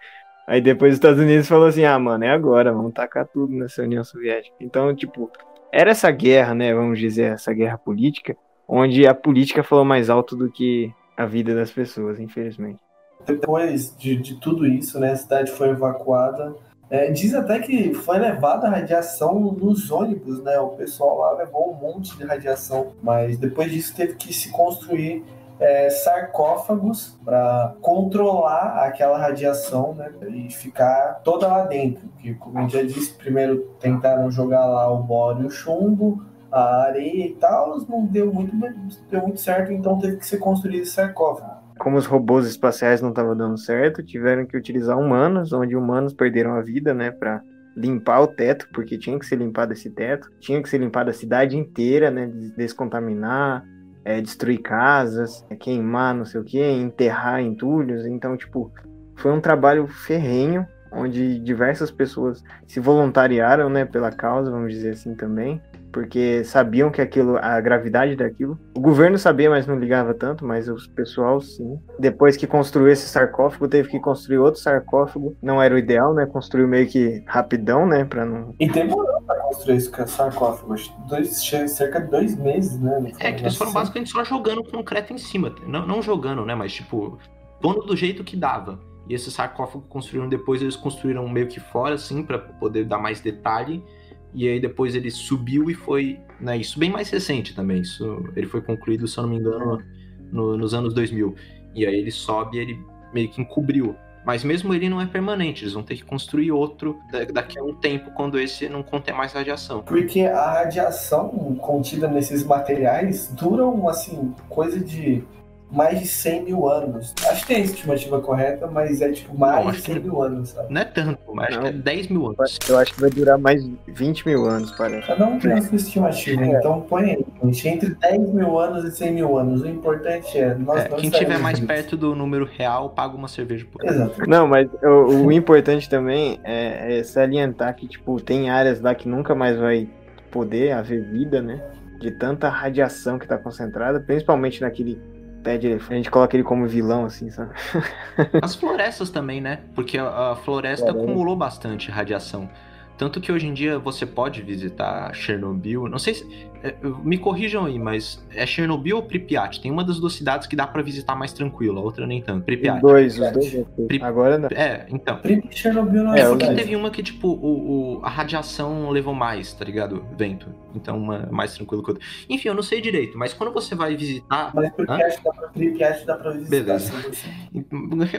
Speaker 1: Aí depois os Estados Unidos falou assim: ah, mano, é agora, vamos tacar tudo nessa União Soviética. Então, tipo, era essa guerra, né? Vamos dizer, essa guerra política, onde a política falou mais alto do que a vida das pessoas, infelizmente.
Speaker 2: Depois de, de tudo isso, né, a cidade foi evacuada. É, diz até que foi levada radiação nos ônibus, né? O pessoal lá levou um monte de radiação, mas depois disso teve que se construir é, sarcófagos para controlar aquela radiação né, e ficar toda lá dentro. Que, como eu já disse, primeiro tentaram jogar lá o boro o chumbo, a areia e tal, não deu muito, deu muito certo, então teve que ser construído esse sarcófago.
Speaker 1: Como os robôs espaciais não estavam dando certo, tiveram que utilizar humanos, onde humanos perderam a vida, né, para limpar o teto, porque tinha que ser limpado esse teto, tinha que ser limpada a cidade inteira, né, descontaminar, é, destruir casas, é, queimar não sei o que, enterrar entulhos. Então, tipo, foi um trabalho ferrenho, onde diversas pessoas se voluntariaram, né, pela causa, vamos dizer assim também, porque sabiam que aquilo, a gravidade daquilo. O governo sabia, mas não ligava tanto, mas o pessoal sim. Depois que construiu esse sarcófago, teve que construir outro sarcófago. Não era o ideal, né? Construiu meio que rapidão, né, para não.
Speaker 2: E demorou para construir esse sarcófago, dois, cerca de dois meses, né?
Speaker 3: É que eles foram basicamente só jogando concreto em cima, não, não jogando, né, mas tipo pondo do jeito que dava. E esse sarcófago construíram depois, eles construíram meio que fora, assim, para poder dar mais detalhe. E aí depois ele subiu e foi. Né, isso bem mais recente também. Isso, ele foi concluído, se eu não me engano, no, nos anos 2000. E aí ele sobe e ele meio que encobriu. Mas mesmo ele não é permanente, eles vão ter que construir outro daqui a um tempo, quando esse não conter mais radiação.
Speaker 2: Porque a radiação contida nesses materiais duram, assim, coisa de mais de 100 mil anos. Acho que tem a estimativa correta, mas é tipo mais de 100 mil anos, sabe?
Speaker 3: Não é tanto, mas acho que é 10 mil anos.
Speaker 1: Eu acho que vai durar mais 20 mil anos, parece.
Speaker 2: Cada um tem a sua estimativa, é. então põe aí, gente, entre 10 mil anos e 100 mil anos. O importante é. Nós é
Speaker 3: quem estiver mais perto do número real paga uma cerveja por
Speaker 2: Exato.
Speaker 1: Não, mas o, o importante também é, é salientar que, tipo, tem áreas lá que nunca mais vai poder haver vida, né? De tanta radiação que está concentrada, principalmente naquele pede a gente coloca ele como vilão, assim, sabe?
Speaker 3: As florestas também, né? Porque a, a floresta acumulou bastante radiação. Tanto que hoje em dia você pode visitar Chernobyl. Não sei se. É, me corrijam aí, mas é Chernobyl ou Pripyat? Tem uma das duas cidades que dá para visitar mais tranquilo, a outra nem tanto. Pripyat.
Speaker 1: Os dois, os dois. Pri... Agora não.
Speaker 3: É, então.
Speaker 2: Chernobyl não é. É,
Speaker 3: porque teve uma que, tipo, o, o, a radiação levou mais, tá ligado? Vento. Então, uma é mais tranquilo que outra. Enfim, eu não sei direito, mas quando você vai visitar.
Speaker 2: Mas Pripyat, dá pra, Pripyat dá pra visitar.
Speaker 3: Beleza.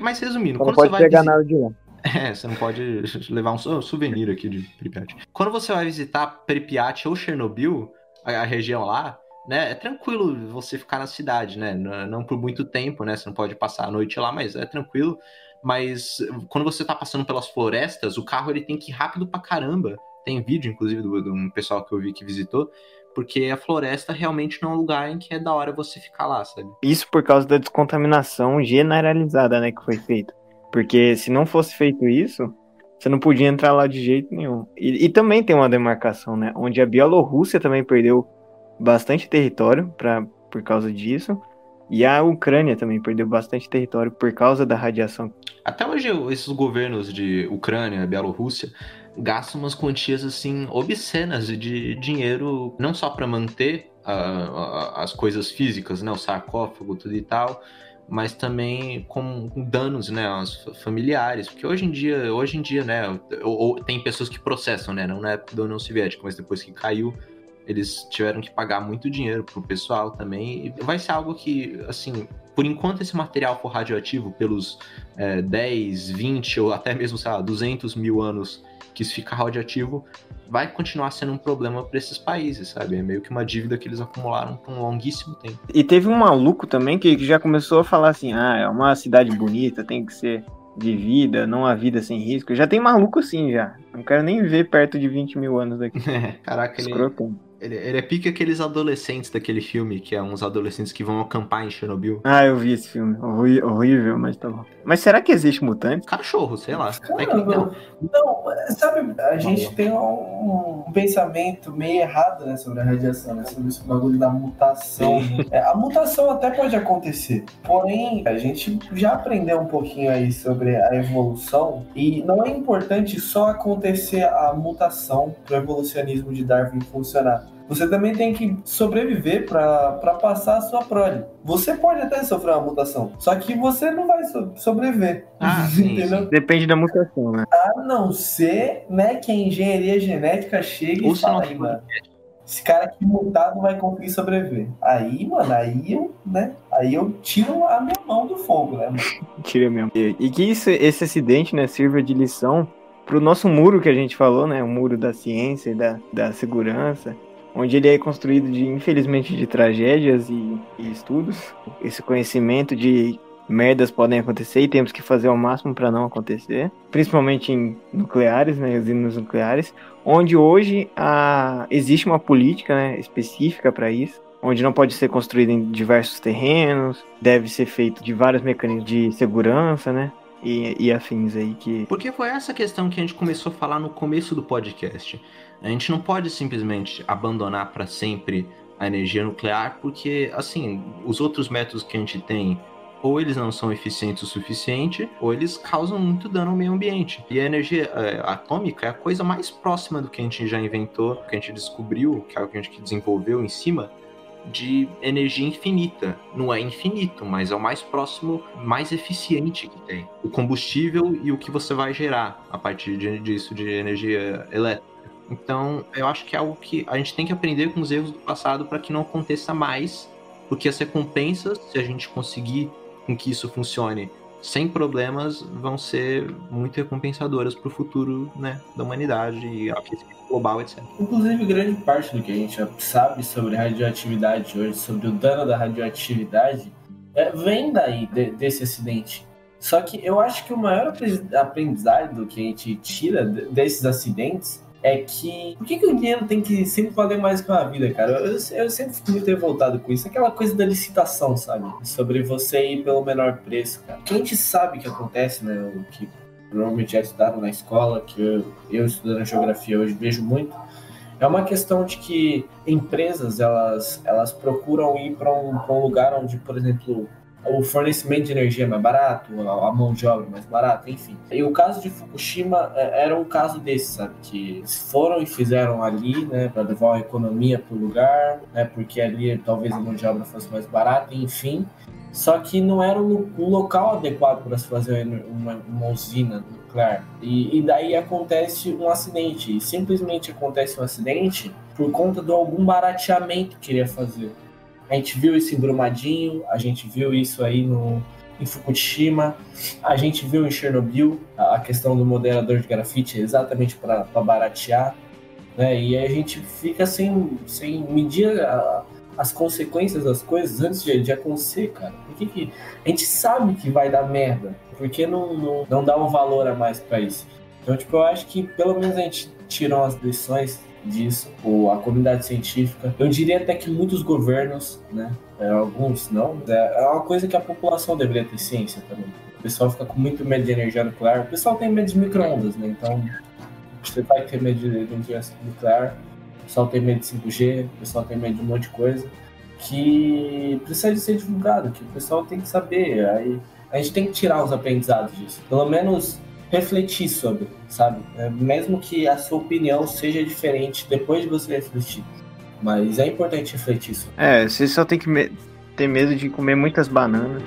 Speaker 3: Mas resumindo,
Speaker 1: quando
Speaker 3: você
Speaker 1: vai. Pegar visitar... nada de lá.
Speaker 3: É, você não pode levar um souvenir aqui de Pripyat. Quando você vai visitar Pripyat ou Chernobyl, a, região lá, né, é tranquilo você ficar na cidade, né? Não, por muito tempo, né? Você não pode passar a noite lá, mas é tranquilo. Mas quando você tá passando pelas florestas, o carro ele tem que ir rápido pra caramba. Tem vídeo, inclusive, de um pessoal que eu vi que visitou, porque a floresta realmente não é um lugar em que é da hora você ficar lá, sabe?
Speaker 1: Isso por causa da descontaminação generalizada, né, que foi feita. Porque se não fosse feito isso, você não podia entrar lá de jeito nenhum. E, e também tem uma demarcação, né? Onde a Bielorrússia também perdeu bastante território pra, por causa disso. E a Ucrânia também perdeu bastante território por causa da radiação.
Speaker 3: Até hoje, esses governos de Ucrânia, Bielorrússia, gastam umas quantias assim obscenas de dinheiro, não só para manter as coisas físicas, né, o sarcófago, tudo e tal, mas também com, danos, né, aos familiares, porque hoje em dia, hoje em dia, né, ou, ou, tem pessoas que processam, né, não na época da União Soviética, mas depois que caiu, eles tiveram que pagar muito dinheiro pro pessoal também, e vai ser algo que, assim, por enquanto esse material for radioativo pelos é, 10, 20 ou até mesmo, sei lá, 200 mil anos que isso fica radioativo, vai continuar sendo um problema para esses países, sabe? É meio que uma dívida que eles acumularam por um longuíssimo tempo.
Speaker 1: E teve um maluco também que já começou a falar assim: ah, é uma cidade bonita, tem que ser vivida, não há vida sem risco. Já tem maluco assim já. Não quero nem ver perto de 20 mil anos daqui.
Speaker 3: Caraca, ele, ele, ele é pique aqueles adolescentes daquele filme, que é uns adolescentes que vão acampar em Chernobyl.
Speaker 1: Ah, eu vi esse filme. Horri horrível, mas tá bom. Mas será que existe mutante?
Speaker 3: Cachorro, sei lá.
Speaker 2: Cara, é que, não. não, sabe, a gente tem um, um, pensamento meio errado né, sobre a radiação, né, sobre esse bagulho da mutação. É, a mutação até pode acontecer, porém, a gente já aprendeu um pouquinho aí sobre a evolução e não é importante só acontecer a mutação para o evolucionismo de Darwin funcionar você também tem que sobreviver para passar a sua prole. Você pode até sofrer uma mutação, só que você não vai so sobreviver.
Speaker 3: Ah, sim, sim.
Speaker 1: Depende da mutação, né?
Speaker 2: A não ser né, que a engenharia genética chegue Ou e fale, mano, esse cara aqui mutado vai conseguir sobreviver. Aí, mano, aí eu, né? Aí eu tiro a minha mão do fogo, né?
Speaker 1: Tira mesmo. E, e que isso, esse acidente, né, sirva de lição pro nosso muro que a gente falou, né? O muro da ciência e da, da segurança onde ele é construído de, infelizmente, de tragédias e, e estudos. Esse conhecimento de merdas podem acontecer e temos que fazer o máximo para não acontecer, principalmente em nucleares, né, usinas nucleares, onde hoje a, existe uma política né, específica para isso, onde não pode ser construído em diversos terrenos, deve ser feito de vários mecanismos de segurança, né? e, e afins aí que.
Speaker 3: Porque foi essa questão que a gente começou a falar no começo do podcast. A gente não pode simplesmente abandonar para sempre a energia nuclear, porque, assim, os outros métodos que a gente tem, ou eles não são eficientes o suficiente, ou eles causam muito dano ao meio ambiente. E a energia é, atômica é a coisa mais próxima do que a gente já inventou, que a gente descobriu, que é o que a gente desenvolveu em cima, de energia infinita. Não é infinito, mas é o mais próximo, mais eficiente que tem. O combustível e o que você vai gerar a partir disso de energia elétrica. Então, eu acho que é algo que a gente tem que aprender com os erros do passado para que não aconteça mais, porque as recompensas, se a gente conseguir com que isso funcione sem problemas, vão ser muito recompensadoras para o futuro né, da humanidade e aquecimento global, etc.
Speaker 2: Inclusive, grande parte do que a gente sabe sobre radioatividade hoje, sobre o dano da radioatividade, é, vem daí, de, desse acidente. Só que eu acho que o maior aprendizado que a gente tira desses acidentes é que. Por que, que o dinheiro tem que sempre valer mais que uma vida, cara? Eu, eu sempre fico muito revoltado com isso. Aquela coisa da licitação, sabe? Sobre você ir pelo menor preço, cara. Que a gente sabe que acontece, né? O que provavelmente já estudaram na escola, que eu, eu estudando geografia hoje vejo muito. É uma questão de que empresas elas, elas procuram ir para um, um lugar onde, por exemplo, o fornecimento de energia é mais barato, a mão de obra é mais barata, enfim. E o caso de Fukushima é, era um caso desse, sabe? Que foram e fizeram ali, né, para levar a economia para o lugar, né, porque ali talvez a mão de obra fosse mais barata, enfim. Só que não era um, um local adequado para se fazer uma, uma usina nuclear. E, e, daí acontece um acidente. E simplesmente acontece um acidente por conta de algum barateamento que queria fazer. A gente viu isso em Brumadinho, a gente viu isso aí no, em Fukushima, a gente viu em Chernobyl a, questão do moderador de grafite exatamente para baratear, né? E a gente fica sem, sem medir a, as consequências das coisas antes de, de acontecer, cara. Por que, que a gente sabe que vai dar merda? Por que não, não, não dá um valor a mais para isso? Então, tipo, eu acho que pelo menos a gente tirou as lições disso, ou a comunidade científica. Eu diria até que muitos governos, né? É, alguns não, é, é uma coisa que a população deveria ter ciência também. O pessoal fica com muito medo de energia nuclear. O pessoal tem medo de micro-ondas, né? Então, você vai ter medo de energia nuclear, o pessoal tem medo de 5G, o pessoal tem medo de um monte de coisa que precisa de ser divulgado, que o pessoal tem que saber. Aí a gente tem que tirar os aprendizados disso. Pelo menos refletir sobre, sabe? É, mesmo que a sua opinião seja diferente depois de você refletir. Mas é importante refletir sobre.
Speaker 1: É, você só tem que me ter medo de comer muitas bananas.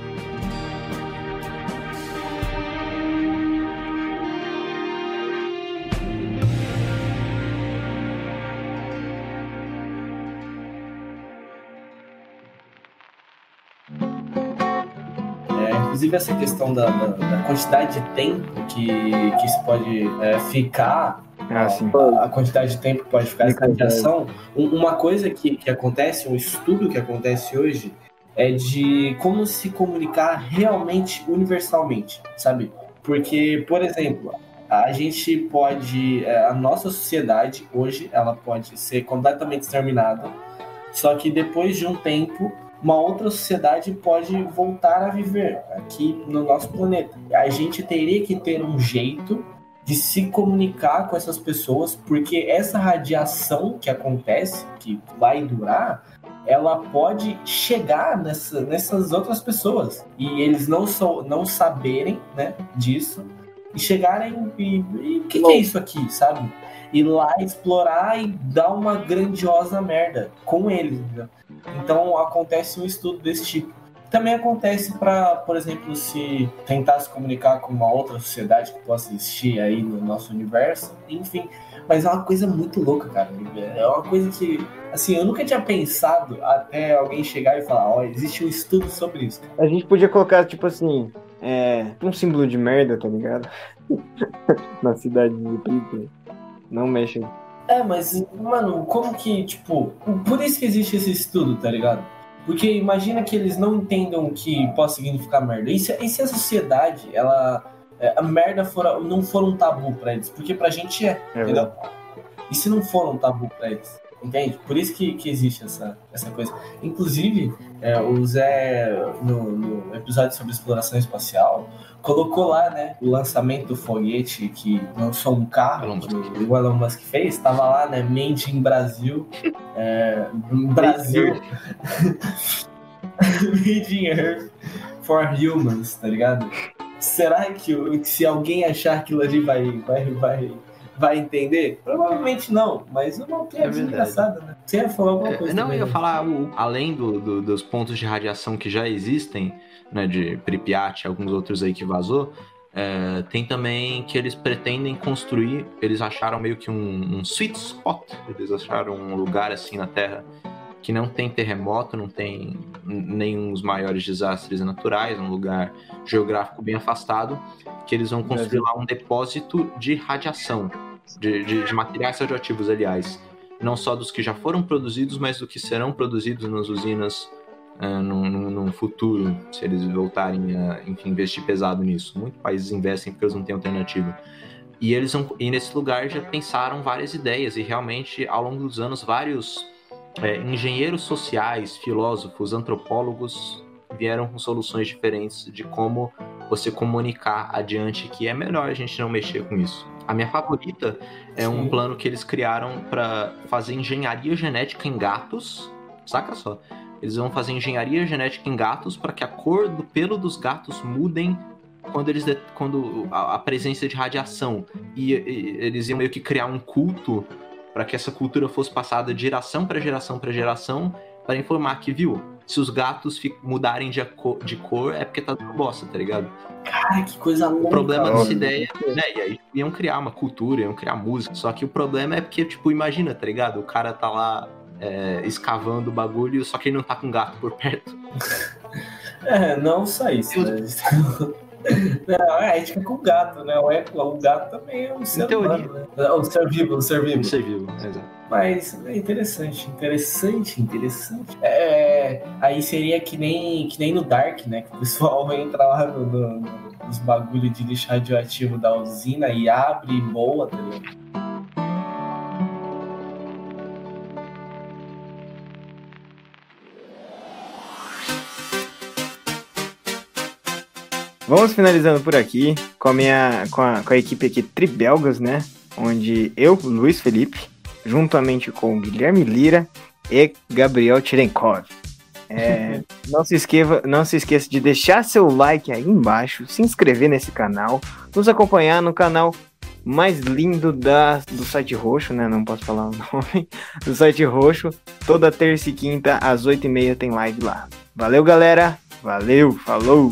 Speaker 2: Inclusive essa questão da, da, da, quantidade de tempo que, que isso pode é, ficar,
Speaker 1: ah,
Speaker 2: a, a, quantidade de tempo que pode ficar essa radiação, uma coisa que, que acontece, um estudo que acontece hoje, é de como se comunicar realmente universalmente, sabe? Porque, por exemplo, a gente pode, é, a nossa sociedade hoje, ela pode ser completamente exterminada, só que depois de um tempo uma outra sociedade pode voltar a viver aqui no nosso planeta. A gente teria que ter um jeito de se comunicar com essas pessoas, porque essa radiação que acontece, que vai durar, ela pode chegar nessa, nessas outras pessoas e eles não, so, não saberem né, disso e chegarem e, o que, que, é isso aqui, sabe? Ir lá explorar e dar uma grandiosa merda com eles. Entendeu? Então acontece um estudo desse tipo. Também acontece para, por exemplo, se tentar se comunicar com uma outra sociedade que possa existir aí no nosso universo, enfim. Mas é uma coisa muito louca, cara. É uma coisa que, assim, eu nunca tinha pensado até alguém chegar e falar: ó, oh, existe um estudo sobre isso.
Speaker 1: A gente podia colocar, tipo assim, é, um símbolo de merda, tá ligado? Na cidade de Pripyat. Não mexe
Speaker 2: é, mas, mano, como que, tipo, por isso que existe esse estudo, tá ligado? Porque imagina que eles não entendam o que pode significar merda. E se, e se a sociedade, ela. É, a merda for, não for um tabu pra eles? Porque pra gente é, é entendeu? E se não for um tabu pra eles? Entende? Por isso que, que existe essa, essa coisa. Inclusive, é, o Zé, no, no, episódio sobre exploração espacial, colocou lá, né, o lançamento do foguete que lançou um carro Elon que o Elon Musk fez, estava lá, né, Made in Brasil, é, Brasil, Made in Earth for Humans, tá ligado? Será que se alguém achar aquilo ali vai, vai, vai vai entender? Provavelmente não, mas uma piada é engraçada, né? Você ia falar alguma é, coisa?
Speaker 3: É, não, eu ia né? falar, o, além do, do, dos pontos de radiação que já existem, né, de Pripyat, alguns outros aí que vazou, é, tem também que eles pretendem construir, eles acharam meio que um, um sweet spot, eles acharam um lugar assim na Terra que não tem terremoto, não tem nenhum dos maiores desastres naturais, um lugar geográfico bem afastado, que eles vão construir lá um depósito de radiação de, de, de materiais radioativos, aliás, não só dos que já foram produzidos, mas do que serão produzidos nas usinas uh, no, no, futuro, se eles voltarem a enfim, investir pesado nisso. Muitos países investem porque eles não têm alternativa. E eles e nesse lugar já pensaram várias ideias e realmente ao longo dos anos vários é, engenheiros sociais, filósofos, antropólogos vieram com soluções diferentes de como você comunicar adiante que é melhor a gente não mexer com isso. A minha favorita é Sim. um plano que eles criaram para fazer engenharia genética em gatos. Saca só. Eles vão fazer engenharia genética em gatos para que a cor do pelo dos gatos mudem quando eles quando a, a presença de radiação e, e, eles iam meio que criar um culto para que essa cultura fosse passada de geração para geração para geração para informar que viu se os gatos mudarem de cor, de cor é porque tá dando bosta, tá ligado?
Speaker 2: Cara, que coisa louca.
Speaker 3: O problema dessa ideia, né? E aí iam criar uma cultura, iam criar música. Só que o problema é porque, tipo, imagina, tá ligado? O cara tá lá é, escavando o bagulho, só que ele não tá com um gato por perto.
Speaker 2: É, não só isso. Né? Não, é, a gente fica com o gato, né? O, o gato também é um ser humano, né? O ser vivo, o ser vivo.
Speaker 3: O ser vivo, exato.
Speaker 2: Mas é interessante, interessante, interessante. É, aí seria que nem, que nem no Dark, né? Que o pessoal entra lá no, no, nos bagulhos de lixo radioativo da usina e abre e boa, tá ligado?
Speaker 1: Vamos finalizando por aqui com a minha com a, com a equipe aqui Tribelgas, né? Onde eu, Luiz Felipe, juntamente com Guilherme Lira e Gabriel Tirenkov. É, não, se esqueva, não se esqueça de deixar seu like aí embaixo, se inscrever nesse canal, nos acompanhar no canal mais lindo da, do site roxo, né? Não posso falar o nome. Do site roxo. Toda terça e quinta, às oito e meia, tem live lá. Valeu, galera. Valeu, falou!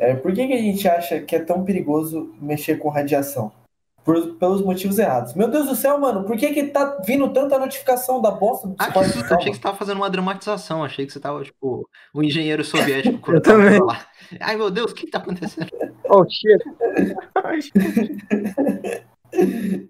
Speaker 6: É, por que, que a gente acha que é tão perigoso mexer com radiação? Por, pelos motivos errados. Meu Deus do céu, mano, por que que tá vindo tanta notificação da bosta do
Speaker 3: ah, achei, achei que você tava fazendo uma dramatização, achei que você tava, tipo, o engenheiro soviético.
Speaker 1: Eu também.
Speaker 3: Ai, meu Deus, o que, que tá acontecendo?
Speaker 1: Oh, shit.